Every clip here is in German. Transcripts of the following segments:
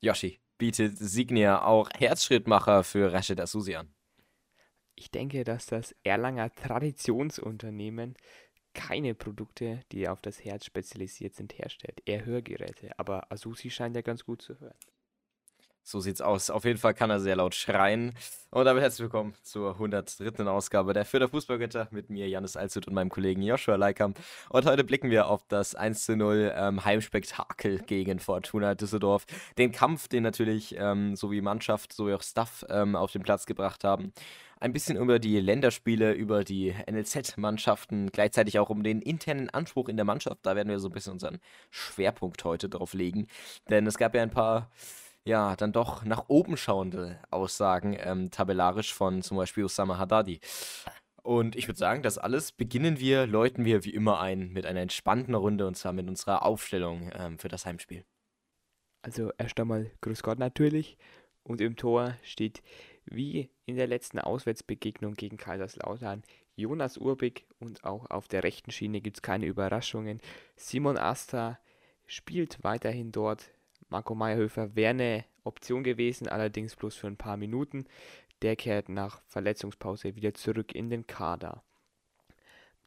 Yoshi, bietet Signia auch Herzschrittmacher für Rashid Asusi an? Ich denke, dass das Erlanger Traditionsunternehmen keine Produkte, die auf das Herz spezialisiert sind, herstellt. Eher Hörgeräte. Aber Asusi scheint ja ganz gut zu hören. So sieht's aus. Auf jeden Fall kann er sehr laut schreien. Und damit herzlich willkommen zur 103. Ausgabe der Fürther Fußballgötter mit mir, Janis Alzut und meinem Kollegen Joshua Leikam. Und heute blicken wir auf das 1 zu 0 ähm, Heimspektakel gegen Fortuna Düsseldorf. Den Kampf, den natürlich ähm, sowie Mannschaft, sowie auch Staff ähm, auf den Platz gebracht haben. Ein bisschen über die Länderspiele, über die NLZ-Mannschaften, gleichzeitig auch um den internen Anspruch in der Mannschaft. Da werden wir so ein bisschen unseren Schwerpunkt heute drauf legen. Denn es gab ja ein paar ja, dann doch nach oben schauende Aussagen ähm, tabellarisch von zum Beispiel Osama Haddadi. Und ich würde sagen, das alles beginnen wir, läuten wir wie immer ein mit einer entspannten Runde und zwar mit unserer Aufstellung ähm, für das Heimspiel. Also erst einmal Grüß Gott natürlich. Und im Tor steht wie in der letzten Auswärtsbegegnung gegen Kaiserslautern Jonas Urbig und auch auf der rechten Schiene gibt es keine Überraschungen. Simon Asta spielt weiterhin dort Marco Meyerhöfer wäre eine Option gewesen, allerdings bloß für ein paar Minuten. Der kehrt nach Verletzungspause wieder zurück in den Kader.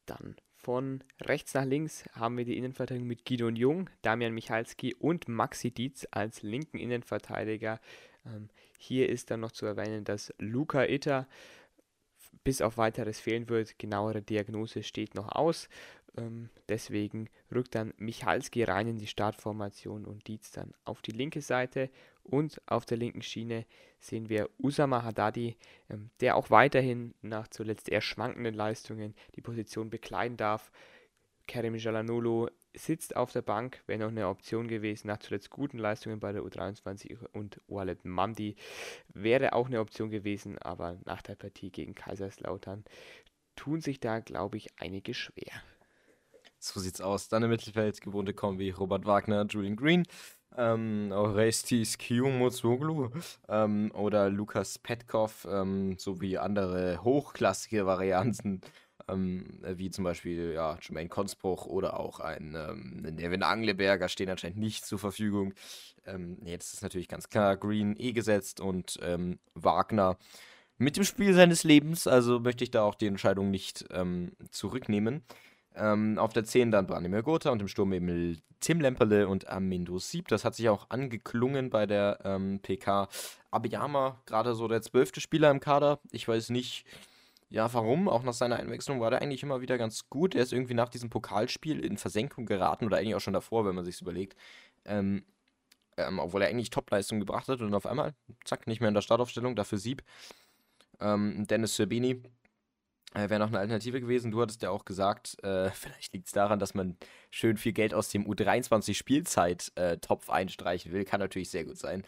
Dann von rechts nach links haben wir die Innenverteidigung mit Gidon Jung, Damian Michalski und Maxi Dietz als linken Innenverteidiger. Ähm, hier ist dann noch zu erwähnen, dass Luca Itter bis auf weiteres fehlen wird. Genauere Diagnose steht noch aus. Ähm, deswegen rückt dann Michalski rein in die Startformation und Dietz dann auf die linke Seite. Und auf der linken Schiene sehen wir Usama Haddadi, ähm, der auch weiterhin nach zuletzt eher schwankenden Leistungen die Position bekleiden darf. Kerem Jalanolo sitzt auf der Bank, wäre noch eine Option gewesen, nach zuletzt guten Leistungen bei der U23 und Wallet Mandi wäre auch eine Option gewesen, aber nach der Partie gegen Kaiserslautern tun sich da, glaube ich, einige schwer. So sieht's aus. Dann im Mittelfeld gewohnte Kombi Robert Wagner, Julian Green, ähm, Orestis Kiumozoglu ähm, oder Lukas Petkov ähm, sowie andere hochklassige Varianten, ähm, wie zum Beispiel ja, Jermaine Konsbruch oder auch ein ähm, Nevin Angleberger stehen anscheinend nicht zur Verfügung. Ähm, jetzt ist natürlich ganz klar Green eh gesetzt und ähm, Wagner mit dem Spiel seines Lebens, also möchte ich da auch die Entscheidung nicht ähm, zurücknehmen. Ähm, auf der 10 dann Branimir Gotha und im Sturm eben Tim Lemperle und Amindo Sieb. Das hat sich auch angeklungen bei der ähm, PK. Abiyama, gerade so der zwölfte Spieler im Kader. Ich weiß nicht, ja, warum. Auch nach seiner Einwechslung war der eigentlich immer wieder ganz gut. Er ist irgendwie nach diesem Pokalspiel in Versenkung geraten oder eigentlich auch schon davor, wenn man sich überlegt. Ähm, ähm, obwohl er eigentlich Topleistung gebracht hat und auf einmal, zack, nicht mehr in der Startaufstellung, dafür Sieb. Ähm, Dennis Serbini äh, Wäre noch eine Alternative gewesen. Du hattest ja auch gesagt, äh, vielleicht liegt es daran, dass man schön viel Geld aus dem U23-Spielzeit-Topf äh, einstreichen will. Kann natürlich sehr gut sein.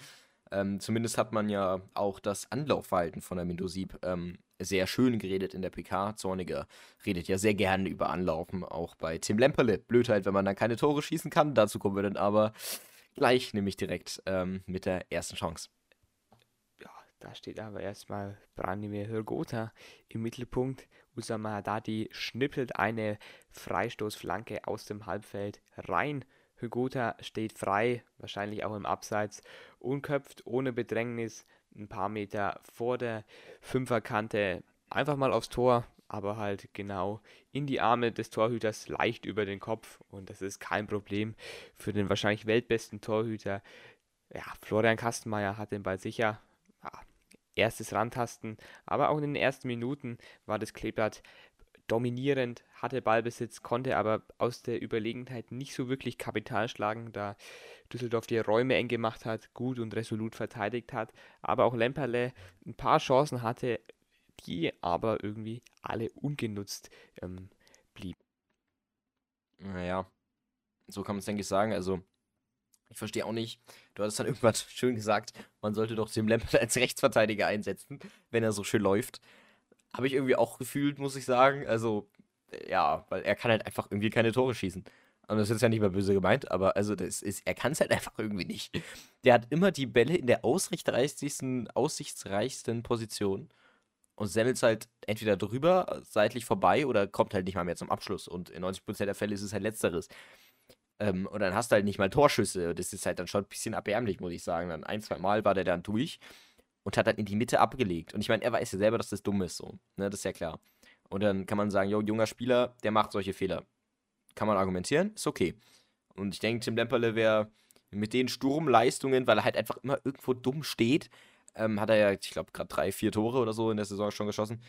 Ähm, zumindest hat man ja auch das Anlaufverhalten von der Mindosib ähm, sehr schön geredet in der PK. Zorniger redet ja sehr gerne über Anlaufen, auch bei Tim Lemperle. Blöd halt, wenn man dann keine Tore schießen kann. Dazu kommen wir dann aber gleich, nämlich direkt ähm, mit der ersten Chance. Da steht aber erstmal Branimir Hrgota im Mittelpunkt. Usama Haddadi schnippelt eine Freistoßflanke aus dem Halbfeld rein. Hrgota steht frei, wahrscheinlich auch im Abseits, und köpft ohne Bedrängnis ein paar Meter vor der Fünferkante einfach mal aufs Tor, aber halt genau in die Arme des Torhüters leicht über den Kopf. Und das ist kein Problem für den wahrscheinlich weltbesten Torhüter. Ja, Florian Kastenmeier hat den Ball sicher. Ja, erstes Rantasten, aber auch in den ersten Minuten war das Kleeblatt dominierend, hatte Ballbesitz, konnte aber aus der Überlegenheit nicht so wirklich Kapital schlagen, da Düsseldorf die Räume eng gemacht hat, gut und resolut verteidigt hat, aber auch Lemperle ein paar Chancen hatte, die aber irgendwie alle ungenutzt ähm, blieben. Naja, so kann man es, denke ich, sagen. Also, ich verstehe auch nicht. Du hattest dann irgendwann schön gesagt, man sollte doch Tim Lambert als Rechtsverteidiger einsetzen, wenn er so schön läuft. Habe ich irgendwie auch gefühlt, muss ich sagen. Also, ja, weil er kann halt einfach irgendwie keine Tore schießen. Und das ist ja nicht mal böse gemeint, aber also das ist, er kann es halt einfach irgendwie nicht. Der hat immer die Bälle in der aussichtsreichsten, aussichtsreichsten Position und semmelt halt entweder drüber, seitlich vorbei oder kommt halt nicht mal mehr zum Abschluss. Und in 90% der Fälle ist es halt letzteres Ähm, und dann hast du halt nicht mal Torschüsse. Das ist halt dann schon ein bisschen erbärmlich, muss ich sagen. Dann ein, zwei Mal war der dann durch und hat dann in die Mitte abgelegt. Und ich meine, er weiß ja selber, dass das dumm ist, so. Ne, das ist ja klar. Und dann kann man sagen, jo, junger Spieler, der macht solche Fehler. Kann man argumentieren, ist okay. Und ich denke, Tim Lemperle wäre mit den Sturmleistungen, weil er halt einfach immer irgendwo dumm steht, ähm, hat er ja, ich glaube, gerade drei, vier Tore oder so in der Saison schon geschossen,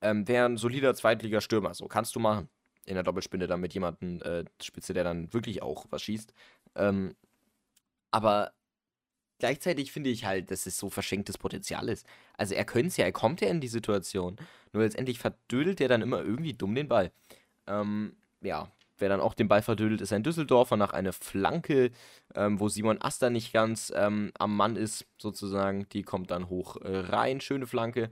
ähm, wäre ein solider Zweitligastürmer. So, kannst du machen. In der Doppelspinne dann mit jemandem äh, Spitze, der dann wirklich auch was schießt. Ähm, aber gleichzeitig finde ich halt, dass es so verschenktes Potenzial ist. Also er könnte es ja, er kommt ja in die Situation. Nur letztendlich verdödelt er dann immer irgendwie dumm den Ball. Ähm, ja, wer dann auch den Ball verdödelt, ist ein Düsseldorfer nach einer Flanke, ähm, wo Simon Aster nicht ganz ähm, am Mann ist, sozusagen. Die kommt dann hoch äh, rein, schöne Flanke.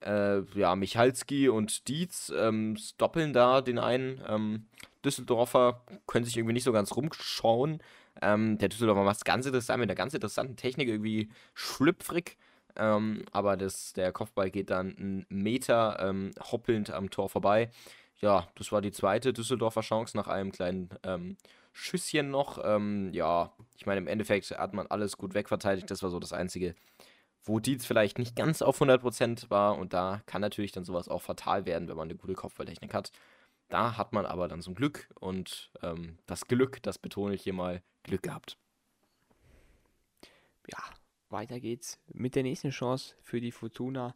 Äh, ja, Michalski und Dietz ähm, doppeln da den einen. Ähm, Düsseldorfer können sich irgendwie nicht so ganz rumschauen. Ähm, der Düsseldorfer macht es ganz interessant mit einer ganz interessanten Technik, irgendwie schlüpfrig. Ähm, aber das, der Kopfball geht dann einen Meter ähm, hoppelnd am Tor vorbei. Ja, das war die zweite Düsseldorfer Chance nach einem kleinen ähm, Schüsschen noch. Ähm, ja, ich meine, im Endeffekt hat man alles gut wegverteidigt. Das war so das Einzige, wo Dietz vielleicht nicht ganz auf 100% war. Und da kann natürlich dann sowas auch fatal werden, wenn man eine gute Kopfballtechnik hat. Da hat man aber dann ein Glück und ähm, das Glück, das betone ich hier mal, Glück gehabt. Ja, weiter geht's mit der nächsten Chance für die Fortuna.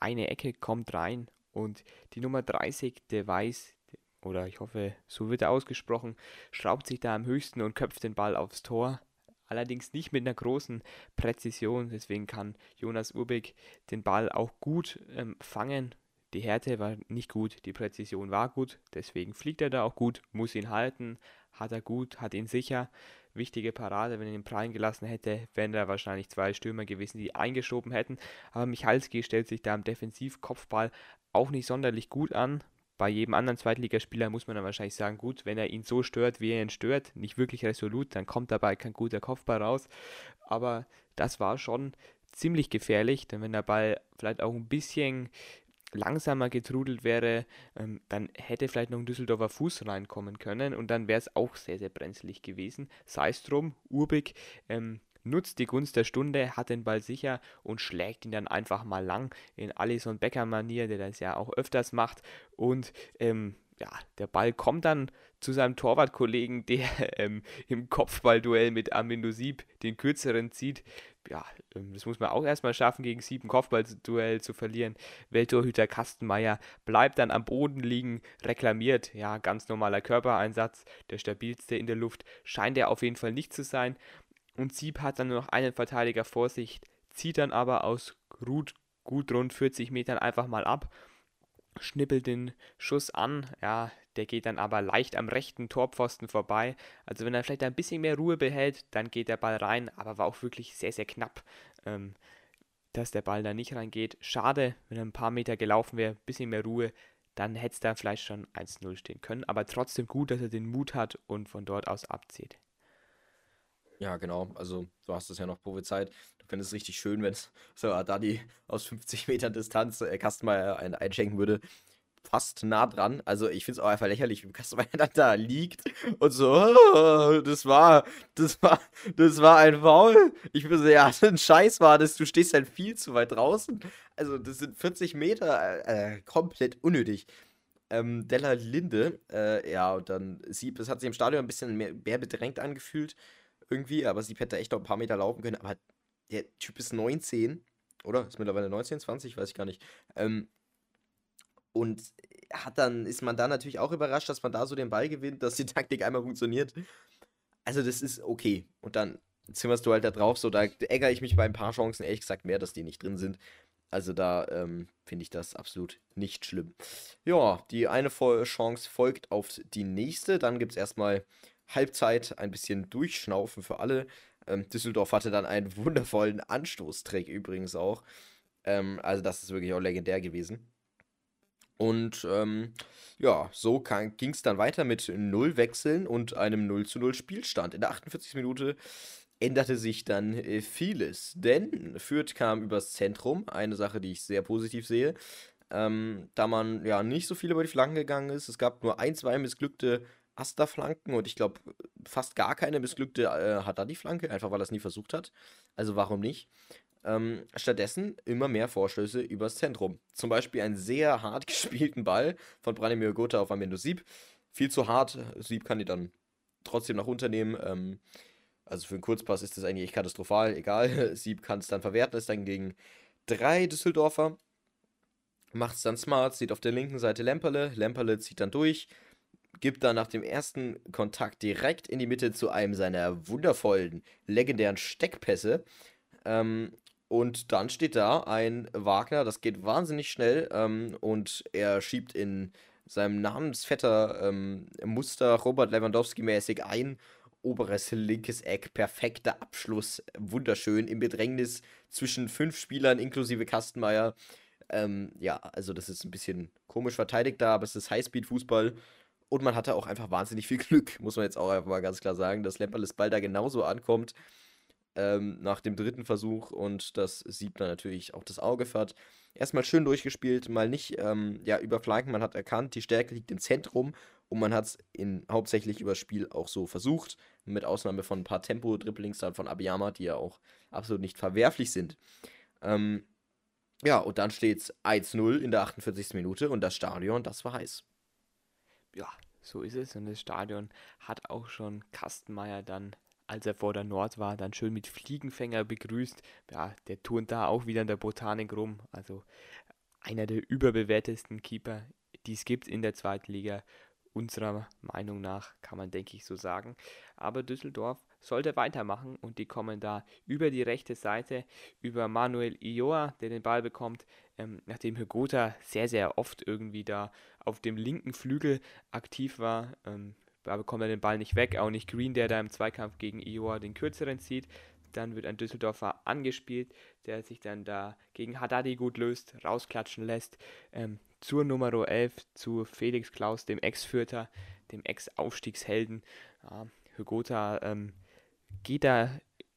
Eine Ecke kommt rein und die Nummer 30, der Weiß, oder ich hoffe, so wird er ausgesprochen, schraubt sich da am höchsten und köpft den Ball aufs Tor. Allerdings nicht mit einer großen Präzision, deswegen kann Jonas Urbig den Ball auch gut ähm, fangen. Die Härte war nicht gut, die Präzision war gut, deswegen fliegt er da auch gut, muss ihn halten, hat er gut, hat ihn sicher. Wichtige Parade, wenn er ihn prallen gelassen hätte, wären da wahrscheinlich zwei Stürmer gewesen, die eingeschoben hätten. Aber Michalski stellt sich da am Defensivkopfball auch nicht sonderlich gut an. Bei jedem anderen Zweitligaspieler muss man dann wahrscheinlich sagen, gut, wenn er ihn so stört, wie er ihn stört, nicht wirklich resolut, dann kommt dabei kein guter Kopfball raus. Aber das war schon ziemlich gefährlich, denn wenn der Ball vielleicht auch ein bisschen langsamer getrudelt wäre, ähm, dann hätte vielleicht noch ein Düsseldorfer Fuß reinkommen können und dann wäre es auch sehr, sehr brenzlig gewesen. Sei es drum, Urbig ähm, nutzt die Gunst der Stunde, hat den Ball sicher und schlägt ihn dann einfach mal lang in Alison Becker-Manier, der das ja auch öfters macht. Und ähm, ja, der Ball kommt dann zu seinem Torwartkollegen, der ähm, im Kopfballduell mit Armindo Sieb den kürzeren zieht. Ja, ähm, das muss man auch erstmal schaffen, gegen Sieb ein Kopfballduell zu verlieren. Welttorhüter Kastenmeier bleibt dann am Boden liegen, reklamiert. Ja, ganz normaler Körpereinsatz, der stabilste in der Luft. Scheint er auf jeden Fall nicht zu sein. Und Sieb hat dann nur noch einen Verteidiger vor sich, zieht dann aber aus gut, gut rund 40 Metern einfach mal ab, schnippelt den Schuss an, ja, der geht dann aber leicht am rechten Torpfosten vorbei. Also wenn er vielleicht ein bisschen mehr Ruhe behält, dann geht der Ball rein, aber war auch wirklich sehr, sehr knapp, ähm, dass der Ball da nicht reingeht. Schade, wenn er ein paar Meter gelaufen wäre, ein bisschen mehr Ruhe, dann hätte es da vielleicht schon 1-0 stehen können. Aber trotzdem gut, dass er den Mut hat und von dort aus abzieht. Ja, genau. Also, du hast es ja noch prophezeit. Du findest es richtig schön, wenn so Adadi aus 50 Metern Distanz äh, Kastenmeier ein, einschenken würde. Fast nah dran. Also, ich finde es auch einfach lächerlich, wie Kastenmeier dann da liegt und so, oh, das war, das war, das war ein Foul. Ich würde ja, ein Scheiß war das, du stehst halt viel zu weit draußen. Also, das sind 40 Meter, äh, komplett unnötig. Ähm, Della Linde, äh, ja, und dann Sieb, es hat sich im Stadion ein bisschen mehr, mehr bedrängt angefühlt irgendwie, aber sie hätte echt noch ein paar Meter laufen können. Aber der Typ ist 19, oder? Ist mittlerweile 19, 20, weiß ich gar nicht. Ähm, und hat dann, ist man da natürlich auch überrascht, dass man da so den Ball gewinnt, dass die Taktik einmal funktioniert. Also, das ist okay. Und dann zimmerst du halt da drauf, so, da ärgere ich mich bei ein paar Chancen ehrlich gesagt mehr, dass die nicht drin sind. Also da ähm, finde ich das absolut nicht schlimm. Ja, die eine Chance folgt auf die nächste. Dann gibt es erstmal Halbzeit ein bisschen durchschnaufen für alle. Ähm, Düsseldorf hatte dann einen wundervollen Anstoßtrack übrigens auch. Ähm, also das ist wirklich auch legendär gewesen. Und ähm, ja, so ging es dann weiter mit null Wechseln und einem 0 zu 0 Spielstand. In der 48. Minute änderte sich dann äh, vieles, denn Fürth kam übers Zentrum, eine Sache, die ich sehr positiv sehe, ähm, da man ja nicht so viel über die Flanken gegangen ist. Es gab nur ein, zwei missglückte Asta-Flanken und ich glaube fast gar keine missglückte äh, Haddadi-Flanke, einfach weil er es nie versucht hat. Also warum nicht? Ähm, stattdessen immer mehr Vorstöße übers Zentrum. Zum Beispiel einen sehr hart gespielten Ball von Branimir Gotha auf Amendo Sieb. Viel zu hart. Sieb kann die dann trotzdem nach unternehmen. Ähm, also für einen Kurzpass ist das eigentlich katastrophal. Egal. Sieb kann es dann verwerten, ist dann gegen drei Düsseldorfer. Macht es dann smart, sieht auf der linken Seite Lemperle. Lemperle zieht dann durch, gibt dann nach dem ersten Kontakt direkt in die Mitte zu einem seiner wundervollen, legendären Steckpässe. Ähm, und dann steht da ein Wagner, das geht wahnsinnig schnell ähm, und er schiebt in seinem Namensvetter ähm, Muster Robert Lewandowski mäßig ein. Oberes linkes Eck, perfekter Abschluss, wunderschön im Bedrängnis zwischen fünf Spielern inklusive Kastenmeier. Ähm, ja, also das ist ein bisschen komisch verteidigt da, aber es ist Highspeed-Fußball und man hatte auch einfach wahnsinnig viel Glück, muss man jetzt auch einfach mal ganz klar sagen, dass Lemperles Ball da genauso ankommt ähm, nach dem dritten Versuch und das Siebner natürlich auch das Auge fährt. Erstmal schön durchgespielt, mal nicht ähm, ja, über Flanken, man hat erkannt, die Stärke liegt im Zentrum und man hat es hauptsächlich über das Spiel auch so versucht, mit Ausnahme von ein paar Tempo-Dribblings dann von Abiyama, die ja auch absolut nicht verwerflich sind. Ähm, ja, und dann steht es 1-0 in der 48. Minute und das Stadion, das war heiß. Ja, so ist es und das Stadion hat auch schon Kastenmeier dann als er vor der Nord war, dann schön mit Fliegenfänger begrüßt. Ja, der turnt da auch wieder in der Botanik rum. Also einer der überbewertesten Keeper, die es gibt in der zweiten Liga. Unserer Meinung nach kann man, denke ich, so sagen. Aber Düsseldorf sollte weitermachen und die kommen da über die rechte Seite, über Manuel Ioa, der den Ball bekommt, ähm, nachdem Hygota sehr, sehr oft irgendwie da auf dem linken Flügel aktiv war. Ähm, da bekommt er den Ball nicht weg, auch nicht Green, der da im Zweikampf gegen Iowa den kürzeren zieht. Dann wird ein Düsseldorfer angespielt, der sich dann da gegen Haddadi gut löst, rausklatschen lässt. Ähm, zur Nummer 11, zu Felix Klaus, dem Ex-Fürther, dem Ex-Aufstiegshelden. Ja, Hygota ähm, geht da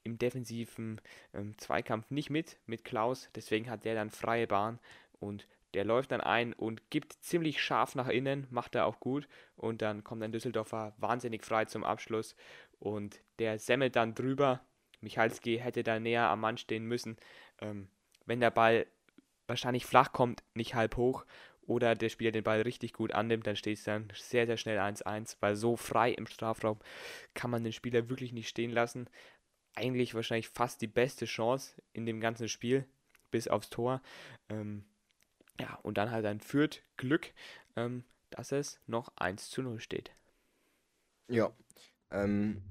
im defensiven ähm, Zweikampf nicht mit, mit Klaus. Deswegen hat der dann freie Bahn und der läuft dann ein und gibt ziemlich scharf nach innen, macht er auch gut. Und dann kommt ein Düsseldorfer wahnsinnig frei zum Abschluss. Und der semmelt dann drüber. Michalski hätte da näher am Mann stehen müssen. Ähm, wenn der Ball wahrscheinlich flach kommt, nicht halb hoch, oder der Spieler den Ball richtig gut annimmt, dann steht es dann sehr, sehr schnell 1-1, weil so frei im Strafraum kann man den Spieler wirklich nicht stehen lassen. Eigentlich wahrscheinlich fast die beste Chance in dem ganzen Spiel, bis aufs Tor. Ähm, ja, und dann halt ein Fürth Glück, ähm, dass es noch 1 zu 0 steht. Ja, ähm,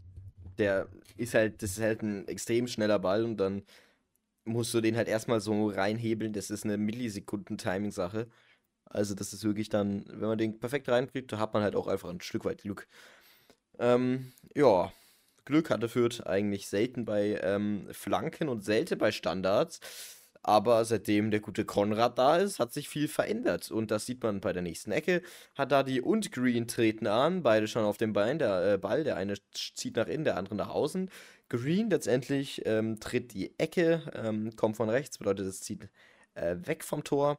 der ist halt, das ist halt ein extrem schneller Ball und dann musst du den halt erstmal so reinhebeln. Das ist eine Millisekunden-Timing-Sache. Also, das ist wirklich dann, wenn man den perfekt reinkriegt, da hat man halt auch einfach ein Stück weit Glück. Ähm, ja, Glück hatte Fürth eigentlich selten bei ähm, Flanken und selten bei Standards. Aber seitdem der gute Konrad da ist, hat sich viel verändert. Und das sieht man bei der nächsten Ecke. Haddadi und Green treten an, beide schon auf dem Bein, der äh, Ball. Der eine zieht nach innen, der andere nach außen. Green letztendlich ähm, tritt die Ecke, ähm, kommt von rechts, bedeutet, es zieht äh, weg vom Tor.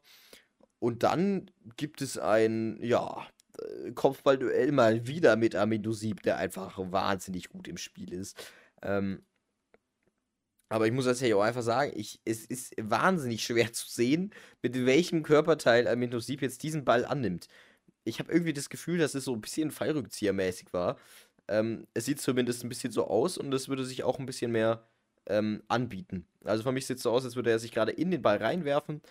Und dann gibt es ein, ja, äh, Kopfballduell mal wieder mit Amidou Sieb, der einfach wahnsinnig gut im Spiel ist. Ähm, aber ich muss das ja auch einfach sagen, ich, es ist wahnsinnig schwer zu sehen, mit welchem Körperteil Aminos Sieb jetzt diesen Ball annimmt. Ich habe irgendwie das Gefühl, dass es so ein bisschen Fallrückziehermäßig war. Ähm, es sieht zumindest ein bisschen so aus und es würde sich auch ein bisschen mehr ähm, anbieten. Also für mich sieht es so aus, als würde er sich gerade in den Ball reinwerfen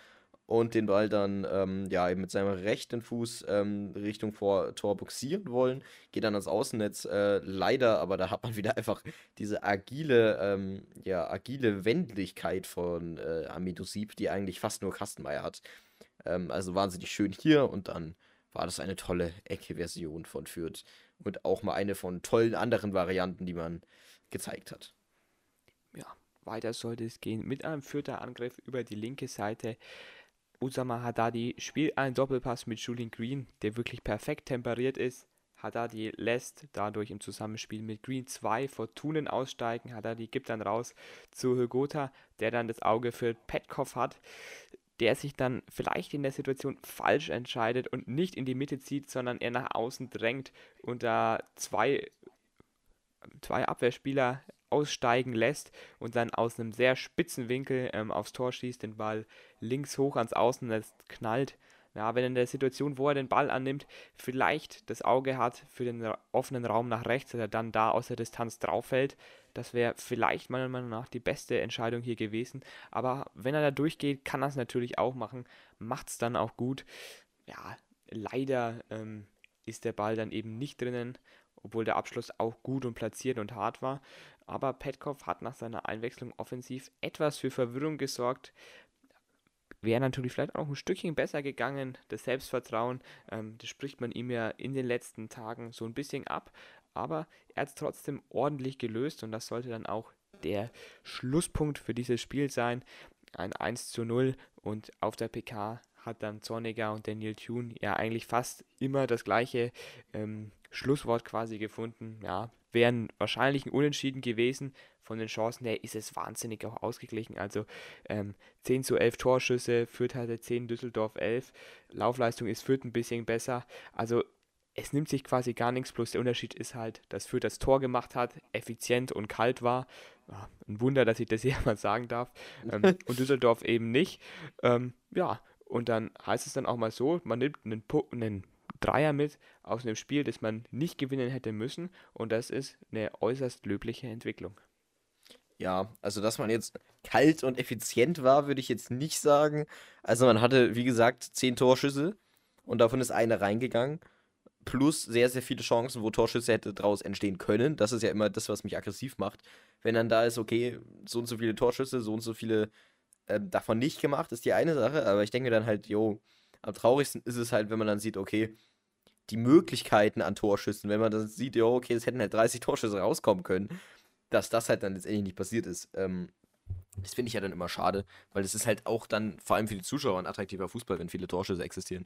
und den Ball dann ähm, ja, mit seinem rechten Fuß ähm, Richtung vor Tor boxieren wollen. Geht dann ans Außennetz, äh, leider, aber da hat man wieder einfach diese agile, ähm, ja, agile Wendigkeit von äh, Amido Sieb, die eigentlich fast nur Kastenmeier hat. Ähm, also wahnsinnig schön hier und dann war das eine tolle Ecke-Version von Fürth und auch mal eine von tollen anderen Varianten, die man gezeigt hat. Ja, weiter sollte es gehen mit einem Fürther Angriff über die linke Seite. Usama Haddadi spielt einen Doppelpass mit Julian Green, der wirklich perfekt temperiert ist. Haddadi lässt dadurch im Zusammenspiel mit Green zwei Fortunen aussteigen. Haddadi gibt dann raus zu Hygota, der dann das Auge für Petkov hat. der sich dann vielleicht in der Situation falsch entscheidet und nicht in die Mitte zieht, sondern er nach außen drängt und da zwei, zwei Abwehrspieler aussteigen lässt und dann aus einem sehr spitzen Winkel ähm, aufs Tor schießt, den Ball links hoch ans Außennetz knallt. Ja, wenn in der Situation, wo er den Ball annimmt, vielleicht das Auge hat für den offenen Raum nach rechts, dass er dann da aus der Distanz drauf fällt, das wäre vielleicht meiner Meinung nach die beste Entscheidung hier gewesen. Aber wenn er da durchgeht, kann er es natürlich auch machen. Macht es dann auch gut. Ja, leider ähm, ist der Ball dann eben nicht drinnen, obwohl der Abschluss auch gut und platziert und hart war. Aber Petkov hat nach seiner Einwechslung offensiv etwas für Verwirrung gesorgt. Wäre natürlich vielleicht auch ein Stückchen besser gegangen, das Selbstvertrauen, ähm, das spricht man ihm ja in den letzten Tagen so ein bisschen ab aber er hat es trotzdem ordentlich gelöst und das sollte dann auch der Schlusspunkt für dieses Spiel sein. Ein 1 zu 0 und auf der PK hat dann Zorniger und Daniel Thune ja eigentlich fast immer das gleiche ähm, Schlusswort quasi gefunden. Ja, wären wahrscheinlich ein Unentschieden gewesen. Von den Chancen her ist es wahnsinnig auch ausgeglichen. Also ähm, 10 zu 11 Torschüsse, Fürth hatte 10, Düsseldorf 11. Laufleistung ist Fürth ein bisschen besser. Also es nimmt sich quasi gar nichts, bloß der Unterschied ist halt, dass Fürth das Tor gemacht hat, effizient und kalt war. Ein Wunder, dass ich das hier mal sagen darf. Ähm, und Düsseldorf eben nicht. Ähm, ja, und dann heißt es dann auch mal so, man nimmt einen, einen Dreier mit aus einem Spiel, das man nicht gewinnen hätte müssen. Und das ist eine äußerst löbliche Entwicklung. Ja, also dass man jetzt kalt und effizient war, würde ich jetzt nicht sagen. Also man hatte, wie gesagt, zehn Torschüsse und davon ist einer reingegangen plus sehr, sehr viele Chancen, wo Torschüsse hätte daraus entstehen können. Das ist ja immer das, was mich aggressiv macht. Wenn dann da ist, okay, so und so viele Torschüsse, so und so viele äh, davon nicht gemacht, ist die eine Sache. Aber ich denke dann halt, jo, am traurigsten ist es halt, wenn man dann sieht, okay, die Möglichkeiten an Torschüssen, wenn man dann sieht, jo, okay, es hätten halt 30 Torschüsse rauskommen können, dass das halt dann letztendlich nicht passiert ist. Ähm, das finde ich ja dann immer schade, weil es ist halt auch dann vor allem für die Zuschauer ein attraktiver Fußball, wenn viele Torschüsse existieren.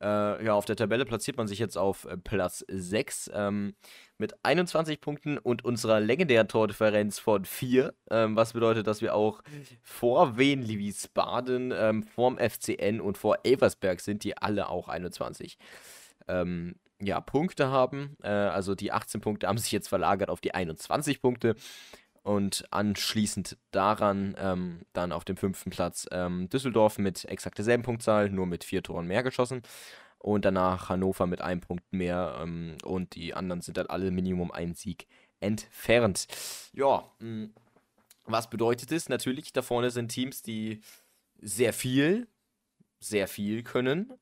Äh, ja, auf der Tabelle platziert man sich jetzt auf äh, Platz 6 ähm, mit 21 Punkten und unserer legendären Tordifferenz von 4. Ähm, was bedeutet, dass wir auch vor Wien Wiesbaden, ähm, vorm FCN und vor Elversberg sind, die alle auch 21 ähm, ja, Punkte haben. Äh, also die 18 Punkte haben sich jetzt verlagert auf die 21 Punkte und anschließend daran ähm, dann auf dem fünften Platz ähm, Düsseldorf mit exakt derselben Punktzahl, nur mit vier Toren mehr geschossen. Und danach Hannover mit einem Punkt mehr ähm, und die anderen sind dann alle Minimum ein Sieg entfernt. Ja, mh, hm, was bedeutet es? Natürlich, da vorne sind Teams, die sehr viel, sehr viel können.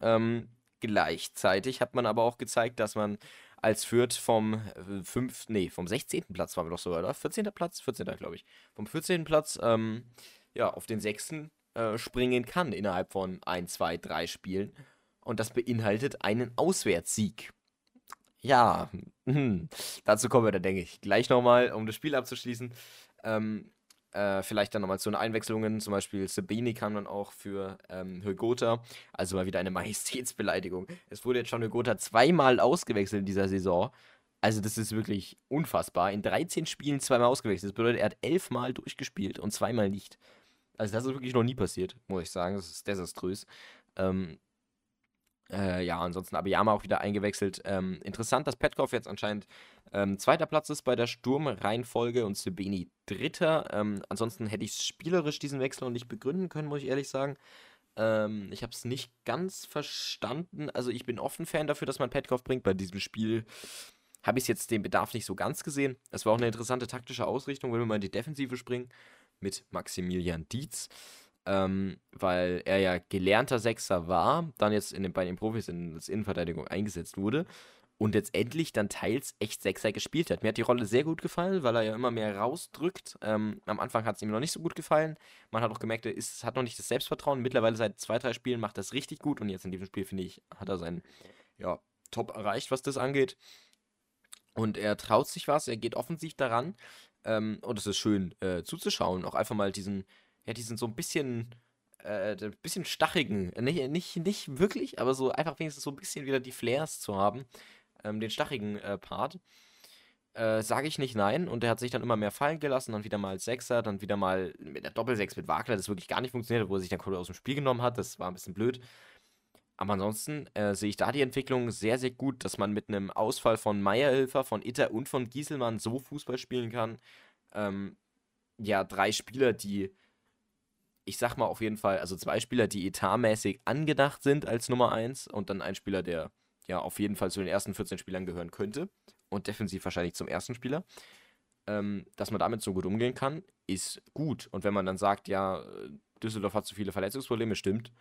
Gleichzeitig hat man aber auch gezeigt, dass man als Fürth vom 5, äh, nee, vom 16. Platz waren wir doch sogar, oder? 14. Platz? 14. glaube ich. Vom 14. Platz, ähm, ja, auf den 6. Äh, springen kann innerhalb von 1, 2, 3 Spielen. Und das beinhaltet einen Auswärtssieg. Ja, hm, dazu kommen wir dann, denke ich, gleich nochmal, um das Spiel abzuschließen. Ähm, äh, vielleicht dann nochmal zu den Einwechslungen. Zum Beispiel Sabini kam dann auch für ähm. Also mal wieder eine Majestätsbeleidigung. Es wurde jetzt schon Hygota zweimal ausgewechselt in dieser Saison. Also das ist wirklich unfassbar. In 13 Spielen zweimal ausgewechselt. Das bedeutet, er hat elfmal durchgespielt und zweimal nicht. Also das ist wirklich noch nie passiert, muss ich sagen. Das ist desaströs. Ähm, äh, ja, ansonsten Abiyama auch wieder eingewechselt. Ähm, interessant, dass Petkov jetzt anscheinend ähm, zweiter Platz ist bei der Sturmreihenfolge und Sebeni dritter. Ähm, ansonsten hätte ich spielerisch diesen Wechsel noch nicht begründen können, muss ich ehrlich sagen. Ähm, ich habe es nicht ganz verstanden. Also ich bin offen Fan dafür, dass man Petkov bringt. Bei diesem Spiel habe ich jetzt den Bedarf nicht so ganz gesehen. Es war auch eine interessante taktische Ausrichtung, wenn wir mal in die Defensive springen mit Maximilian Dietz ähm, weil er ja gelernter Sechser war, dann jetzt in den, bei den Profis in als Innenverteidigung eingesetzt wurde und jetzt endlich dann teils echt Sechser gespielt hat. Mir hat die Rolle sehr gut gefallen, weil er ja immer mehr rausdrückt. Ähm, am Anfang hat es ihm noch nicht so gut gefallen. Man hat auch gemerkt, er ist, hat noch nicht das Selbstvertrauen. Mittlerweile seit zwei, drei Spielen macht das richtig gut und jetzt in diesem Spiel, finde ich, hat er sein ja, Top erreicht, was das angeht. Und er traut sich was, er geht offensiv daran. Ähm, und es ist schön äh, zuzuschauen. Auch einfach mal diesen, ja, die sind so ein bisschen, äh, ein bisschen stachigen, nicht, nicht, nicht wirklich, aber so einfach wenigstens so ein bisschen wieder die Flares zu haben, ähm, den stachigen äh, Part. äh, sage ich nicht nein. Und der hat sich dann immer mehr fallen gelassen, dann wieder mal als Sechser, dann wieder mal mit der Doppelsechs mit Wagner, das wirklich gar nicht funktioniert, wo er sich dann kurz aus dem Spiel genommen hat. Das war ein bisschen blöd. Aber ansonsten äh, sehe ich da die Entwicklung sehr, sehr gut, dass man mit einem Ausfall von Meierhilfer, von Itter und von Gieselmann so Fußball spielen kann. Ähm, ja, drei Spieler, die, ich sag mal auf jeden Fall, also zwei Spieler, die etatmäßig angedacht sind als Nummer eins und dann ein Spieler, der ja auf jeden Fall zu den ersten 14 Spielern gehören könnte und defensiv wahrscheinlich zum ersten Spieler. Ähm, dass man damit so gut umgehen kann, ist gut. Und wenn man dann sagt, ja, Düsseldorf hat zu viele Verletzungsprobleme, stimmt,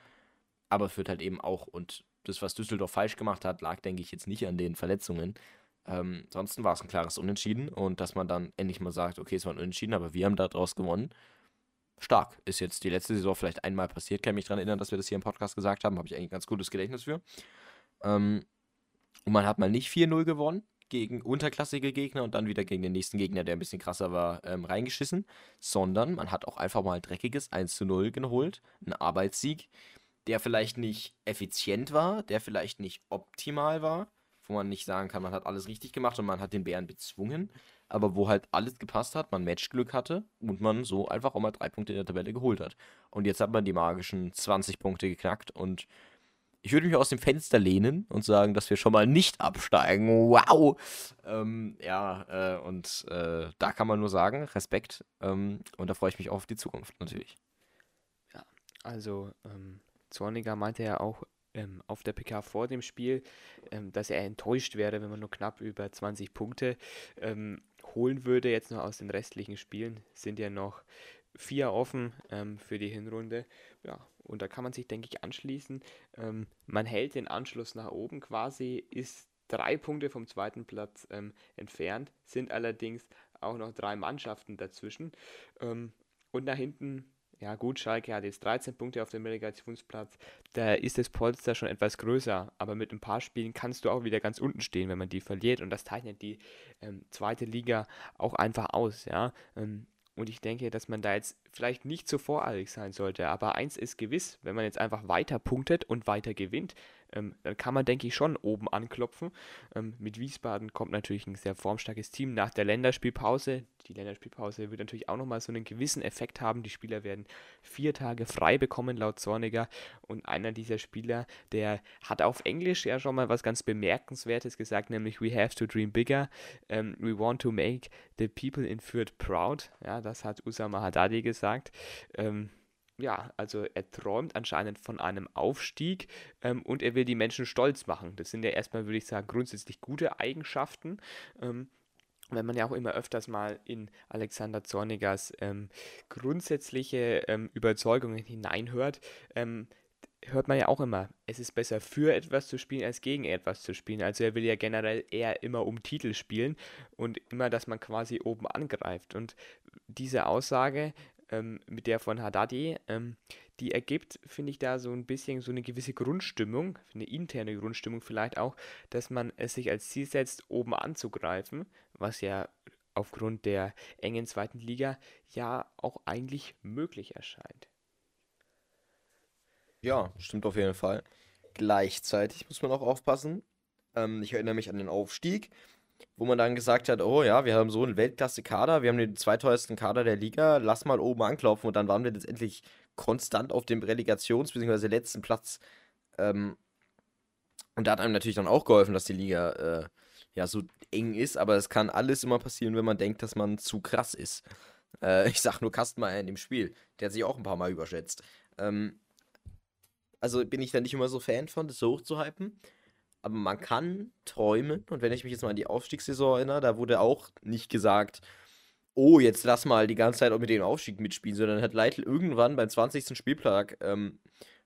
aber führt halt eben auch, und das, was Düsseldorf falsch gemacht hat, lag, denke ich, jetzt nicht an den Verletzungen. Ähm, ansonsten war es ein klares Unentschieden und dass man dann endlich mal sagt, okay, es war ein Unentschieden, aber wir haben daraus gewonnen. Stark. Ist jetzt die letzte Saison vielleicht einmal passiert. Kann mich daran erinnern, dass wir das hier im Podcast gesagt haben. Habe ich eigentlich ein ganz gutes Gedächtnis für. Ähm, und man hat mal nicht 4-0 gewonnen gegen unterklassige Gegner und dann wieder gegen den nächsten Gegner, der ein bisschen krasser war, ähm, reingeschissen, sondern man hat auch einfach mal ein dreckiges 1 0 geholt, ein Arbeitssieg, der vielleicht nicht effizient war, der vielleicht nicht optimal war, wo man nicht sagen kann, man hat alles richtig gemacht und man hat den Bären bezwungen, aber wo halt alles gepasst hat, man Matchglück hatte und man so einfach auch mal drei Punkte in der Tabelle geholt hat. Und jetzt hat man die magischen 20 Punkte geknackt und ich würde mich aus dem Fenster lehnen und sagen, dass wir schon mal nicht absteigen. Wow! Ähm, ja, äh, und äh, da kann man nur sagen, Respekt. Ähm, und da freue ich mich auch auf die Zukunft natürlich. Ja, also ähm, Zorniger meinte ja auch ähm, auf der PK vor dem Spiel, ähm, dass er enttäuscht wäre, wenn man nur knapp über 20 Punkte ähm, holen würde. Jetzt noch aus den restlichen Spielen sind ja noch vier offen für die Hinrunde. Ja, und da kann man sich, denke ich, anschließen. Ähm, man hält den Anschluss nach oben quasi, ist drei Punkte vom zweiten Platz ähm, entfernt, sind allerdings auch noch drei Mannschaften dazwischen. Ähm, und nach hinten, ja gut, Schalke hat jetzt 13 Punkte auf dem Relegationsplatz. Da ist das Polster schon etwas größer, aber mit ein paar Spielen kannst du auch wieder ganz unten stehen, wenn man die verliert. Und das zeichnet die ähm, zweite Liga auch einfach aus. Ja? Ähm, und ich denke, dass man da jetzt vielleicht nicht so voreilig sein sollte. Aber eins ist gewiss, wenn man jetzt einfach weiter punktet und weiter gewinnt, ähm, dann kann man, denke ich, schon oben anklopfen. Ähm, mit Wiesbaden kommt natürlich ein sehr formstarkes Team nach der Länderspielpause. Die Länderspielpause wird natürlich auch nochmal so einen gewissen Effekt haben. Die Spieler werden vier Tage frei bekommen, laut Zorniger. Und einer dieser Spieler, der hat auf Englisch ja schon mal was ganz Bemerkenswertes gesagt, nämlich We have to dream bigger. Um, ähm, we want to make the people in Fürth proud. Ja, das hat Usama Haddadi gesagt. Ähm, ja, also er träumt anscheinend von einem Aufstieg ähm, und er will die Menschen stolz machen. Das sind ja erstmal, würde ich sagen, grundsätzlich gute Eigenschaften. Ähm, wenn man ja auch immer öfters mal in Alexander Zornigers ähm, grundsätzliche ähm, Überzeugungen hineinhört, ähm, hört man ja auch immer, es ist besser für etwas zu spielen als gegen etwas zu spielen. Also er will ja generell eher immer um Titel spielen und immer, dass man quasi oben angreift. Und diese Aussage ähm, mit der von Haddadi, ähm, die ergibt, finde ich, da so ein bisschen so eine gewisse Grundstimmung, eine interne Grundstimmung vielleicht auch, dass man es sich als Ziel setzt, oben anzugreifen, was ja aufgrund der engen zweiten Liga ja auch eigentlich möglich erscheint. Ja, stimmt auf jeden Fall. Gleichzeitig muss man auch aufpassen. Ähm, ich erinnere mich an den Aufstieg wo man dann gesagt hat, oh ja, wir haben so einen Weltklasse-Kader, wir haben den zweiteuersten Kader der Liga, lass mal oben anklopfen und dann waren wir letztendlich konstant auf dem Relegations- bzw. letzten Platz. Ähm, und da hat einem natürlich dann auch geholfen, dass die Liga äh, ja so eng ist, aber es kann alles immer passieren, wenn man denkt, dass man zu krass ist. Äh, ich sag nur Kastenmeier in dem Spiel, der hat sich auch ein paar Mal überschätzt. Ähm, also bin ich da nicht immer so Fan von, das so hoch zu hypen aber man kann träumen. Und wenn ich mich jetzt mal an die Aufstiegssaison erinnere, da wurde auch nicht gesagt, oh, jetzt lass mal die ganze Zeit auch mit dem Aufstieg mitspielen, sondern hat Leitl irgendwann beim 20. Spieltag ähm,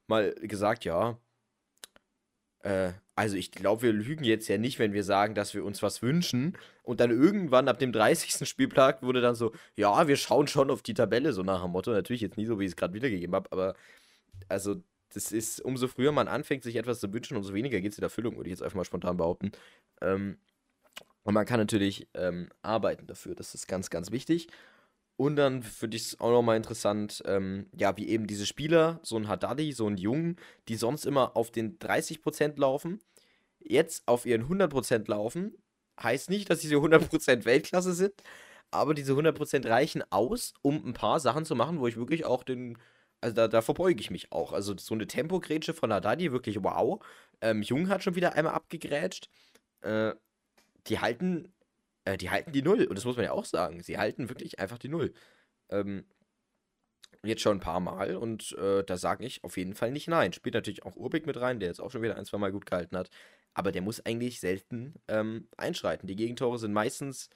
mal gesagt, ja, äh, also ich glaube, wir lügen jetzt ja nicht, wenn wir sagen, dass wir uns was wünschen. Und dann irgendwann ab dem 30. Spieltag wurde dann so, ja, wir schauen schon auf die Tabelle, so nach dem Motto. Natürlich jetzt nie so, wie ich es gerade wiedergegeben habe, aber also das ist, umso früher man anfängt, sich etwas zu wünschen, umso weniger geht es in Erfüllung, würde ich jetzt einfach mal spontan behaupten. Ähm, und man kann natürlich ähm, arbeiten dafür, das ist ganz, ganz wichtig. Und dann finde ich es auch nochmal interessant, ähm, ja, wie eben diese Spieler, so ein Haddadi, so ein Jungen, die sonst immer auf den 30% laufen, jetzt auf ihren 100% laufen, heißt nicht, dass diese 100% Weltklasse sind, aber diese 100% reichen aus, um ein paar Sachen zu machen, wo ich wirklich auch den, also da, da verbeuge ich mich auch. Also so eine Tempogrätsche von Haddadi, wirklich wow. Ähm, Jung hat schon wieder einmal abgegrätscht. Äh, die halten, äh, die halten die Null. Und das muss man ja auch sagen. Sie halten wirklich einfach die Null. Ähm, jetzt schon ein paar Mal und äh, da sage ich auf jeden Fall nicht nein. Spielt natürlich auch Urbik mit rein, der jetzt auch schon wieder ein, zwei Mal gut gehalten hat. Aber der muss eigentlich selten ähm, einschreiten. Die Gegentore sind meistens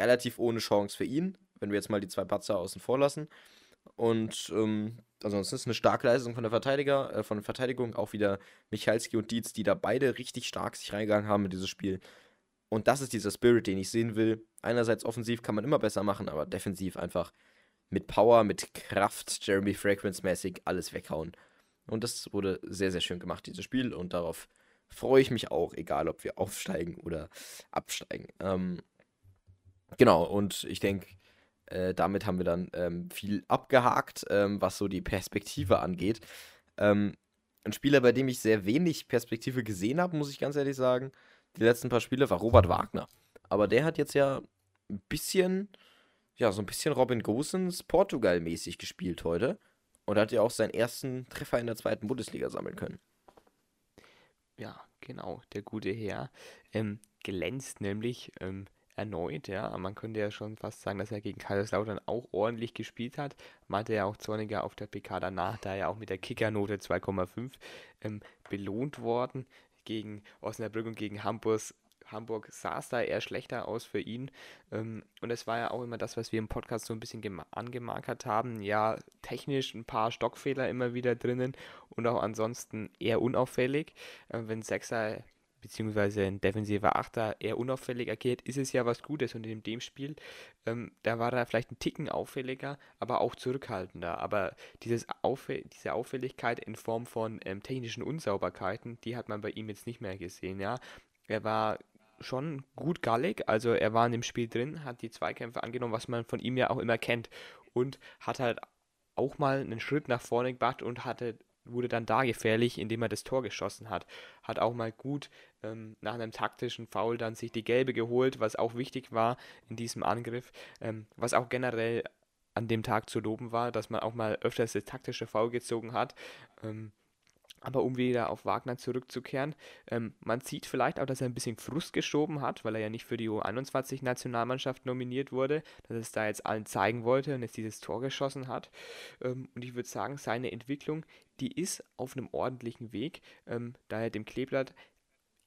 relativ ohne Chance für ihn, wenn wir jetzt mal die zwei Patzer außen vor lassen. Und ähm, ansonsten ist eine starke Leistung von der Verteidiger, äh, von der Verteidigung auch wieder Michalski und Dietz, die da beide richtig stark sich reingegangen haben in dieses Spiel. Und das ist dieser Spirit, den ich sehen will. Einerseits offensiv kann man immer besser machen, aber defensiv einfach mit Power, mit Kraft, Jeremy Fragrance-mäßig alles weghauen. Und das wurde sehr, sehr schön gemacht, dieses Spiel. Und darauf freue ich mich auch, egal ob wir aufsteigen oder absteigen. Ähm, genau, und ich denke, äh, damit haben wir dann ähm, viel abgehakt, ähm, was so die Perspektive angeht. Ähm, ein Spieler, bei dem ich sehr wenig Perspektive gesehen habe, muss ich ganz ehrlich sagen, die letzten paar Spiele war Robert Wagner. Aber der hat jetzt ja ein bisschen, ja, so ein bisschen Robin Gosens Portugal-mäßig gespielt heute. Und hat ja auch seinen ersten Treffer in der zweiten Bundesliga sammeln können. Ja, genau, der gute Herr. Ähm, glänzt nämlich ähm, erneut, ja. Man könnte ja schon fast sagen, dass er gegen Kaiserslautern auch ordentlich gespielt hat. Meinte ja auch Zorniger auf der PK danach, da er auch mit der Kickernote 2,5 ähm, belohnt worden. Gegen Osnabrück und gegen Hamburg, Hamburg sah es da eher schlechter aus für ihn. Ähm, und es war ja auch immer das, was wir im Podcast so ein bisschen angemarkert haben. Ja, technisch ein paar Stockfehler immer wieder drinnen und auch ansonsten eher unauffällig. Äh, wenn Sechser beziehungsweise ein defensiver Achter eher unauffällig agiert, ist es ja was Gutes. Und in dem Spiel, ähm, da war er vielleicht ein Ticken auffälliger, aber auch zurückhaltender. Aber dieses Auffä diese Auffälligkeit in Form von ähm, technischen Unsauberkeiten, die hat man bei ihm jetzt nicht mehr gesehen. Ja, er war schon gut gallig, also er war in dem Spiel drin, hat die Zweikämpfe angenommen, was man von ihm ja auch immer kennt und hat halt auch mal einen Schritt nach vorne gebracht und hatte wurde dann da gefährlich, indem er das Tor geschossen hat. Hat auch mal gut ähm, nach einem taktischen Foul dann sich die gelbe geholt, was auch wichtig war in diesem Angriff. Ähm, was auch generell an dem Tag zu loben war, dass man auch mal öfters das taktische Foul gezogen hat. Ähm, aber um wieder auf Wagner zurückzukehren, ähm, man sieht vielleicht auch, dass er ein bisschen Frust geschoben hat, weil er ja nicht für die U21-Nationalmannschaft nominiert wurde, dass er es da jetzt allen zeigen wollte und jetzt dieses Tor geschossen hat. Ähm, und ich würde sagen, seine Entwicklung, die ist auf einem ordentlichen Weg, ähm, da er dem Kleeblatt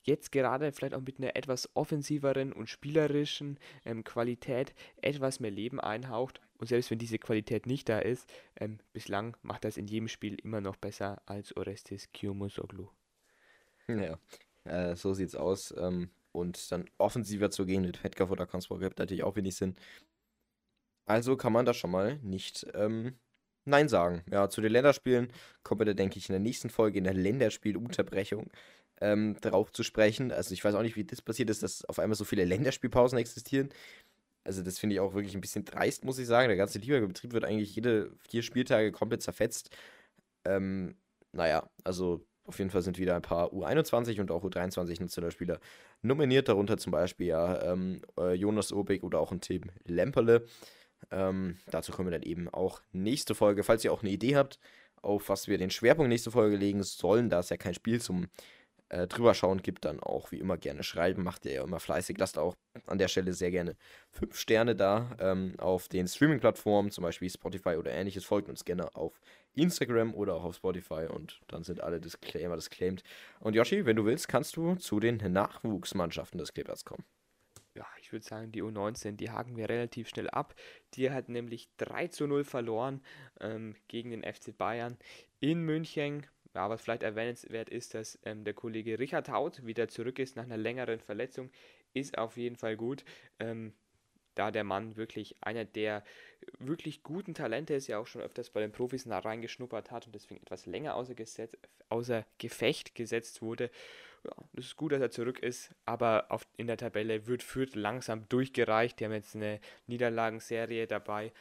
jetzt gerade vielleicht auch mit einer etwas offensiveren und spielerischen ähm, Qualität etwas mehr Leben einhaucht. Und selbst wenn diese Qualität nicht da ist, ähm, bislang macht das in jedem Spiel immer noch besser als Orestes Kiyomosoglu. Ja, äh, so sieht's aus. Ähm, und dann offensiver zu gehen mit Petkoff oder Konsport gibt natürlich auch wenig Sinn. Also kann man da schon mal nicht ähm, Nein sagen. Ja, zu den Länderspielen kommen wir da, denke ich, in der nächsten Folge in der Länderspielunterbrechung ähm, darauf zu sprechen. Also ich weiß auch nicht, wie das passiert ist, dass auf einmal so viele Länderspielpausen existieren. Also das finde ich auch wirklich ein bisschen dreist, muss ich sagen. Der ganze Liga-Betrieb wird eigentlich jede vier Spieltage komplett zerfetzt. Ähm, naja, also auf jeden Fall sind wieder ein paar U21 und auch U23 Nationalspieler nominiert, darunter zum Beispiel ja ähm, äh, Jonas Obig oder auch ein Tim Lemperle. Ähm, dazu kommen wir dann eben auch nächste Folge. Falls ihr auch eine Idee habt, auf was wir den Schwerpunkt nächste Folge legen sollen, da es ja kein Spiel zum äh, drüber schauen gibt, dann auch wie immer gerne schreiben. Macht ihr ja immer fleißig. Lasst auch an der Stelle sehr gerne 5 Sterne da ähm, auf den Streaming-Plattformen, zum Beispiel Spotify oder ähnliches. Folgt uns gerne auf Instagram oder auch auf Spotify und dann sind alle Disclaimer disclaimed. Und Yoshi, wenn du willst, kannst du zu den Nachwuchsmannschaften des Kleeblatts kommen. Ja, ich würde sagen, die U19, die haken wir relativ schnell ab. Die hat nämlich 3 zu 0 verloren ähm, gegen den FC Bayern in München. Ja, was vielleicht erwähnenswert ist, dass ähm, der Kollege Richard Haut wieder zurück ist nach einer längeren Verletzung, ist auf jeden Fall gut. Ähm, da der Mann wirklich einer der wirklich guten Talente ist, ja auch schon öfters bei den Profis da reingeschnuppert hat und deswegen etwas länger außer, Gesetz, außer Gefecht gesetzt wurde. Ja, das ist gut, dass er zurück ist, aber auf, in der Tabelle wird Fürth langsam durchgereicht. Die haben jetzt eine Niederlagenserie dabei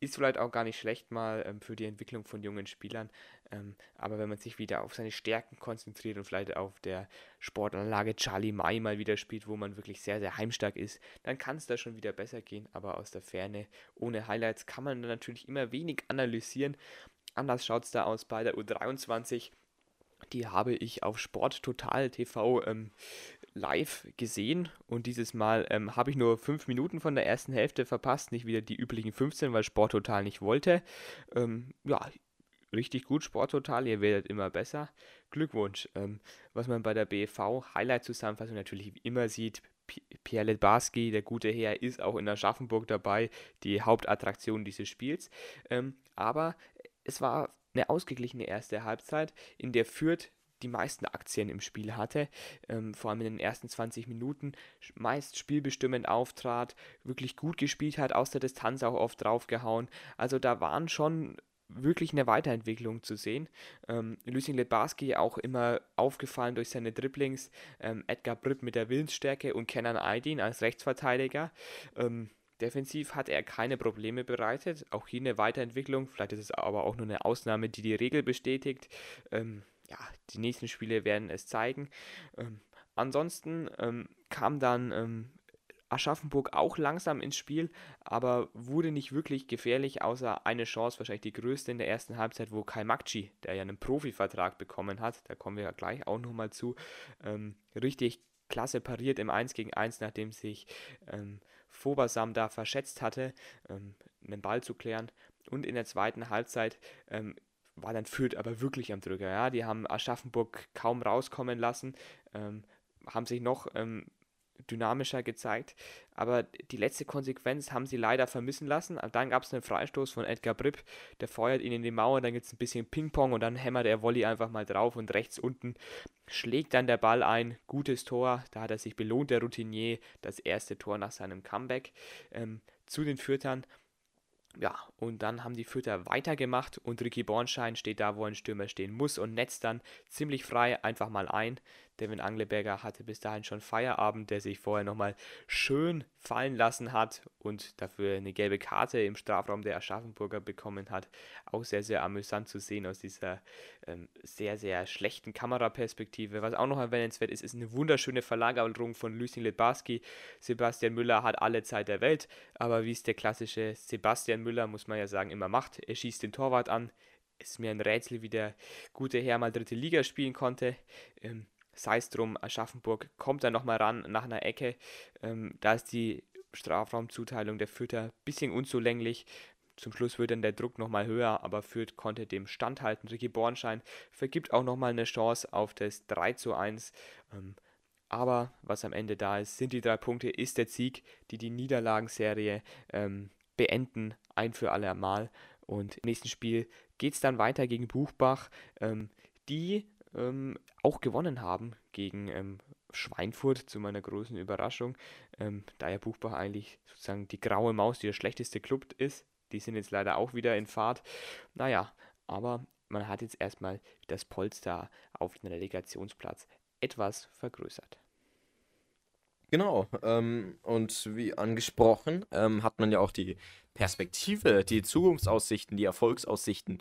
ist vielleicht auch gar nicht schlecht mal ähm, für die Entwicklung von jungen Spielern. Ähm, aber wenn man sich wieder auf seine Stärken konzentriert und vielleicht auf der Sportanlage Charlie Mai mal wieder spielt, wo man wirklich sehr, sehr heimstark ist, dann kann es da schon wieder besser gehen. Aber aus der Ferne, ohne Highlights, kann man natürlich immer wenig analysieren. Anders schaut es da aus bei der U23. Die habe ich auf Sport Total TV ähm, live gesehen und dieses Mal ähm, habe ich nur 5 Minuten von der ersten Hälfte verpasst, nicht wieder die üblichen 15, weil Sport Total nicht wollte. Ähm, ja, richtig gut, Sport Total, ihr werdet immer besser. Glückwunsch. Ähm, was man bei der BV Highlight-Zusammenfassung natürlich immer sieht, Pierre Letbarski, der gute Herr, ist auch in Aschaffenburg dabei, die Hauptattraktion dieses Spiels. Ähm, aber es war eine ausgeglichene erste Halbzeit, in der Fürth die meisten Aktien im Spiel hatte, ähm, vor allem in den ersten 20 Minuten meist spielbestimmend auftrat, wirklich gut gespielt hat, aus der Distanz auch oft draufgehauen. Also da waren schon wirklich eine Weiterentwicklung zu sehen. Ähm, Lucien Lebarski auch immer aufgefallen durch seine Dribblings, ähm, Edgar Britt mit der Willensstärke und Kenan Aydin als Rechtsverteidiger. Ähm, defensiv hat er keine Probleme bereitet, auch hier eine Weiterentwicklung, vielleicht ist es aber auch nur eine Ausnahme, die die Regel bestätigt. Ähm, ja, die nächsten Spiele werden es zeigen. Ähm, ansonsten ähm, kam dann ähm, Aschaffenburg auch langsam ins Spiel, aber wurde nicht wirklich gefährlich, außer eine Chance, wahrscheinlich die größte in der ersten Halbzeit, wo Kai Makci, der ja einen Profivertrag bekommen hat, da kommen wir ja gleich auch nochmal zu, ähm, richtig klasse pariert im 1 gegen 1, nachdem sich ähm, Fobersam da verschätzt hatte, ähm, einen Ball zu klären. Und in der zweiten Halbzeit ähm, war dann Fürth aber wirklich am Drücker. Ja? Die haben Aschaffenburg kaum rauskommen lassen, ähm, haben sich noch ähm, dynamischer gezeigt, aber die letzte Konsequenz haben sie leider vermissen lassen. dann gab es einen Freistoß von Edgar Bripp, der feuert ihn in die Mauer, dann gibt es ein bisschen Ping-Pong und dann hämmert der Volley einfach mal drauf und rechts unten schlägt dann der Ball ein. Gutes Tor, da hat er sich belohnt, der Routinier, das erste Tor nach seinem Comeback ähm, zu den Fürtern. Ja, und dann haben die Fürther weitergemacht und Ricky Bornschein steht da, wo ein Stürmer stehen muss und netzt dann ziemlich frei einfach mal ein. Devin Angleberger hatte bis dahin schon Feierabend, der sich vorher nochmal schön fallen lassen hat und dafür eine gelbe Karte im Strafraum der Aschaffenburger bekommen hat. Auch sehr, sehr amüsant zu sehen aus dieser ähm, sehr, sehr schlechten Kameraperspektive. Was auch noch erwähnenswert ist, ist eine wunderschöne Verlagerung von Lucien Lebarski. Sebastian Müller hat alle Zeit der Welt, aber wie es der klassische Sebastian Müller, muss man ja sagen, immer macht, er schießt den Torwart an. Ist mir ein Rätsel, wie der gute Herr mal dritte Liga spielen konnte. Ähm, sei es drum, Aschaffenburg kommt dann nochmal ran nach einer Ecke. Ähm, da ist die Strafraumzuteilung der Fürther ein bisschen unzulänglich. Zum Schluss wird dann der Druck nochmal höher, aber Fürth konnte dem standhalten. Ricky Bornschein vergibt auch nochmal eine Chance auf das 3 zu 1. Ähm, aber was am Ende da ist, sind die drei Punkte, ist der Sieg, die die Niederlagenserie ähm, beenden, ein für alle Mal. Und im nächsten Spiel geht es dann weiter gegen Buchbach, ähm, die ähm, auch gewonnen haben gegen ähm, Schweinfurt zu meiner großen Überraschung, ähm, da ja Buchbach eigentlich sozusagen die graue Maus, die der schlechteste Club ist. Die sind jetzt leider auch wieder in Fahrt. Naja, aber man hat jetzt erstmal das Polster auf den Relegationsplatz etwas vergrößert. Genau, ähm, und wie angesprochen, ähm, hat man ja auch die Perspektive, die Zukunftsaussichten, die Erfolgsaussichten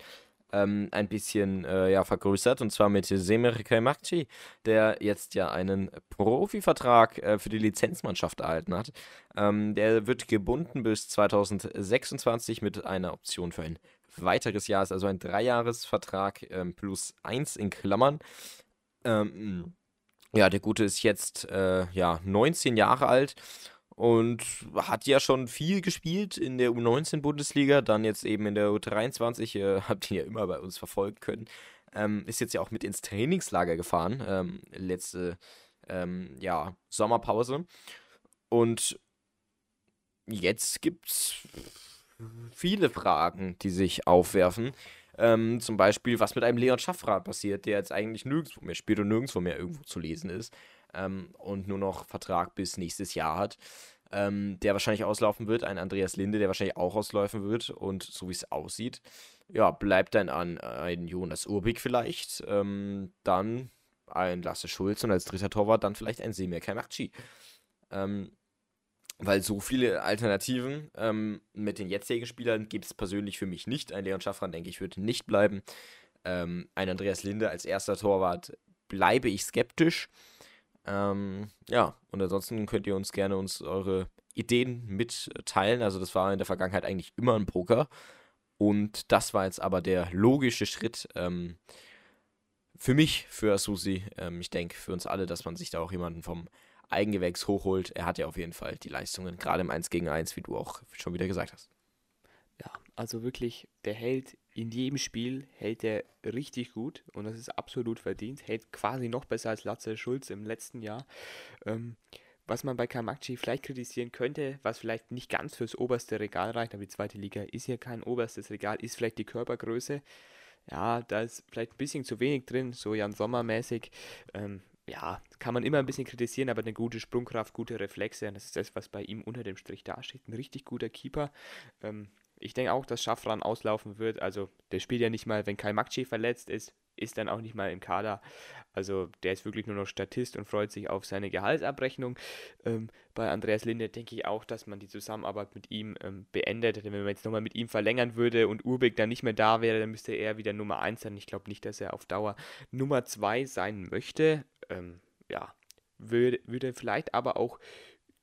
ähm, ein bisschen äh, ja, vergrößert. Und zwar mit Semir Kaimakci, der jetzt ja einen Profivertrag äh, für die Lizenzmannschaft erhalten hat. Ähm, der wird gebunden bis 2026 mit einer Option für ein weiteres Jahr. Ist also ein Dreijahresvertrag ähm, plus eins in Klammern. Ähm, ja, der Gute ist jetzt äh, ja, 19 Jahre alt und hat ja schon viel gespielt in der U19-Bundesliga, dann jetzt eben in der U23, äh, habt ihr ja immer bei uns verfolgen können. Ähm, ist jetzt ja auch mit ins Trainingslager gefahren, ähm, letzte ähm, ja, Sommerpause. Und jetzt gibt es viele Fragen, die sich aufwerfen. Ähm, zum Beispiel, was mit einem Leon Schaffrath passiert, der jetzt eigentlich nirgendwo mehr spielt und nirgendwo mehr irgendwo zu lesen ist ähm, und nur noch Vertrag bis nächstes Jahr hat, ähm, der wahrscheinlich auslaufen wird. Ein Andreas Linde, der wahrscheinlich auch auslaufen wird. Und so wie es aussieht, ja, bleibt dann an ein Jonas Urbig vielleicht, ähm, dann ein Lasse Schulz und als dritter Torwart dann vielleicht ein Semir Kaimakci. Ähm, weil so viele Alternativen ähm, mit den jetzigen Spielern gibt es persönlich für mich nicht. Ein Leon Schaffran, denke ich, würde nicht bleiben. Ähm, ein Andreas Linde als erster Torwart bleibe ich skeptisch. Ähm, ja, und ansonsten könnt ihr uns gerne uns eure Ideen mitteilen. Also das war in der Vergangenheit eigentlich immer ein Poker. Und das war jetzt aber der logische Schritt ähm, für mich, für Susi. Ähm, ich denke für uns alle, dass man sich da auch jemanden vom Eigengewächs hochholt. Er hat ja auf jeden Fall die Leistungen, gerade im 1 gegen 1, wie du auch schon wieder gesagt hast. Ja, also wirklich, der hält in jedem Spiel, hält er richtig gut und das ist absolut verdient. Hält quasi noch besser als Latze Schulz im letzten Jahr. Ähm, was man bei Kamakchi vielleicht kritisieren könnte, was vielleicht nicht ganz fürs oberste Regal reicht, aber die zweite Liga ist hier kein oberstes Regal, ist vielleicht die Körpergröße. Ja, da ist vielleicht ein bisschen zu wenig drin, so Jan Sommer mäßig. Ähm, ja, kann man immer ein bisschen kritisieren, aber eine gute Sprungkraft, gute Reflexe, das ist das, was bei ihm unter dem Strich dasteht. Ein richtig guter Keeper. Ähm, ich denke auch, dass Schaffran auslaufen wird. Also, der spielt ja nicht mal, wenn Kai Makci verletzt ist, ist dann auch nicht mal im Kader. Also der ist wirklich nur noch Statist und freut sich auf seine Gehaltsabrechnung. Ähm, bei Andreas Linde denke ich auch, dass man die Zusammenarbeit mit ihm ähm, beendet. Denn wenn man jetzt nochmal mit ihm verlängern würde und Urbeck dann nicht mehr da wäre, dann müsste er wieder Nummer 1 sein. Ich glaube nicht, dass er auf Dauer Nummer 2 sein möchte. Ähm, ja, würde, würde vielleicht aber auch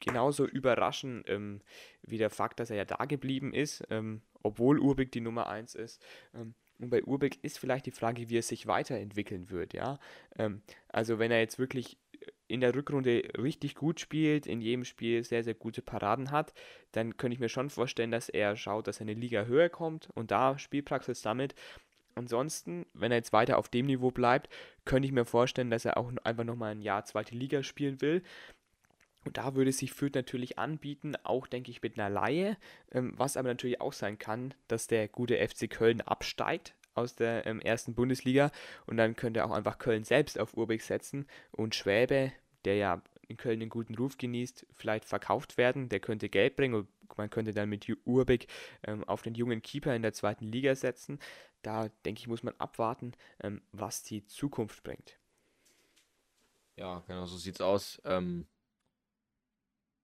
genauso überraschen ähm, wie der Fakt, dass er ja da geblieben ist, ähm, obwohl Urbeck die Nummer 1 ist. Ähm, und bei Urbeck ist vielleicht die Frage, wie er sich weiterentwickeln wird, ja. Ähm, also wenn er jetzt wirklich in der Rückrunde richtig gut spielt, in jedem Spiel sehr, sehr gute Paraden hat, dann könnte ich mir schon vorstellen, dass er schaut, dass er eine Liga höher kommt und da Spielpraxis sammelt. Ansonsten, wenn er jetzt weiter auf dem Niveau bleibt, könnte ich mir vorstellen, dass er auch einfach nochmal ein Jahr zweite Liga spielen will. Und da würde sich Fürth natürlich anbieten, auch denke ich mit einer Laie, ähm, was aber natürlich auch sein kann, dass der gute FC Köln absteigt aus der ähm, ersten Bundesliga und dann könnte auch einfach Köln selbst auf Urbeck setzen und Schwäbe, der ja in Köln einen guten Ruf genießt, vielleicht verkauft werden. Der könnte Geld bringen und man könnte dann mit Urbeck ähm, auf den jungen Keeper in der zweiten Liga setzen. Da denke ich, muss man abwarten, ähm, was die Zukunft bringt. Ja, genau so sieht's aus. Ähm,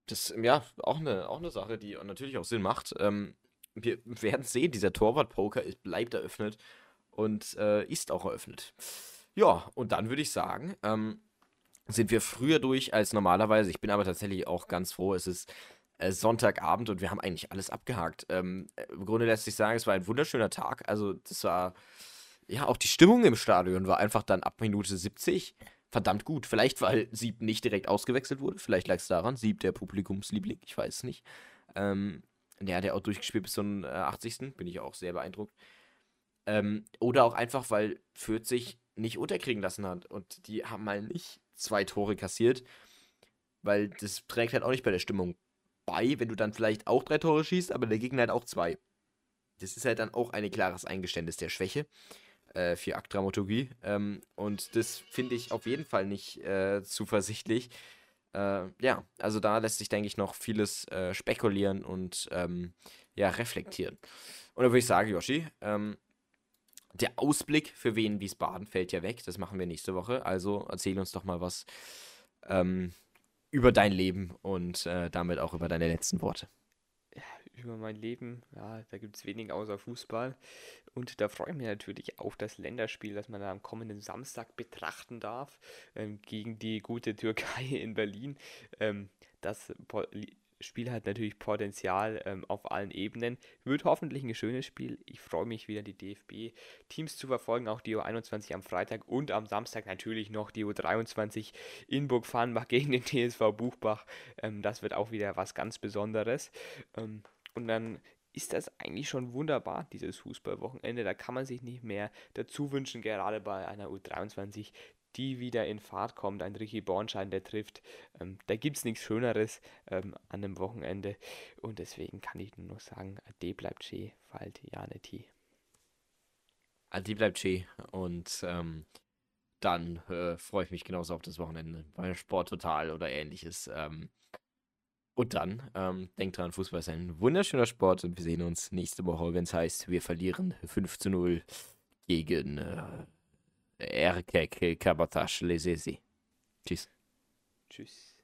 das, ja, auch eine, auch eine Sache, die natürlich auch Sinn macht. Ähm, wir werden sehen, dieser Torwart-Poker bleibt eröffnet und äh, ist auch eröffnet. Ja, und dann würde ich sagen, ähm, sind wir früher durch als normalerweise. Ich bin aber tatsächlich auch ganz froh, es ist äh, Sonntagabend und wir haben eigentlich alles abgehakt. Ähm, Im Grunde lässt sich sagen, es war ein wunderschöner Tag. Also, das war, ja, auch die Stimmung im Stadion war einfach dann ab Minute 70 verdammt gut. Vielleicht, weil Sieb nicht direkt ausgewechselt wurde. Vielleicht lag es daran. Sieb, der Publikumsliebling, ich weiß es nicht. Ähm, der hat ja auch durchgespielt bis zum äh, 80. Bin ich auch sehr beeindruckt. Ähm, oder auch einfach, weil Fürth sich nicht unterkriegen lassen hat. Und die haben mal nicht zwei Tore kassiert. Weil das trägt halt auch nicht bei der Stimmung bei, wenn du dann vielleicht auch drei Tore schießt, aber der Gegner halt auch zwei. Das ist halt dann auch ein klares Eingeständnis der Schwäche äh, für Akdramaturgie. Ähm, und das finde ich auf jeden Fall nicht äh, zuversichtlich. Äh, ja, also da lässt sich, denke ich, noch vieles äh, spekulieren und ähm, ja, reflektieren. Und da würde ich sagen, Yoshi, ähm, der Ausblick für Wien Wiesbaden fällt ja weg. Das machen wir nächste Woche. Also erzähl uns doch mal was ähm, über dein Leben und äh, damit auch über deine letzten Worte über mein Leben. Ja, da gibt es wenig außer Fußball. Und da freue ich mich natürlich auf das Länderspiel, das man am kommenden Samstag betrachten darf, ähm, gegen die gute Türkei in Berlin. Ähm, das Spiel hat natürlich Potenzial ähm, auf allen Ebenen. Wird hoffentlich ein schönes Spiel. Ich freue mich wieder, die DFB-Teams zu verfolgen. Auch die U21 am Freitag und am Samstag natürlich noch die U23 in Burg-Farnbach gegen den TSV Buchbach. Ähm, das wird auch wieder was ganz Besonderes. Ähm, und dann ist das eigentlich schon wunderbar, dieses Fußballwochenende. Da kann man sich nicht mehr dazu wünschen, gerade bei einer U23, die wieder in Fahrt kommt. Ein Ricky Bornschein, der trifft. Ähm, da gibt es nichts Schöneres ähm, an einem Wochenende. Und deswegen kann ich nur sagen, Ade bleibt schee, falt ja nicht hier. Ade bleibt schee. Und ähm, dann äh, freue ich mich genauso auf das Wochenende bei Sport Total oder ähnliches. Und dann, ähm, denkt dran, Fußball ist ein wunderschöner Sport und wir sehen uns nächste Woche, wenn es heißt, wir verlieren 5 zu 0 gegen äh, Erkek Kabotage Lesesi. Tschüss. Tschüss.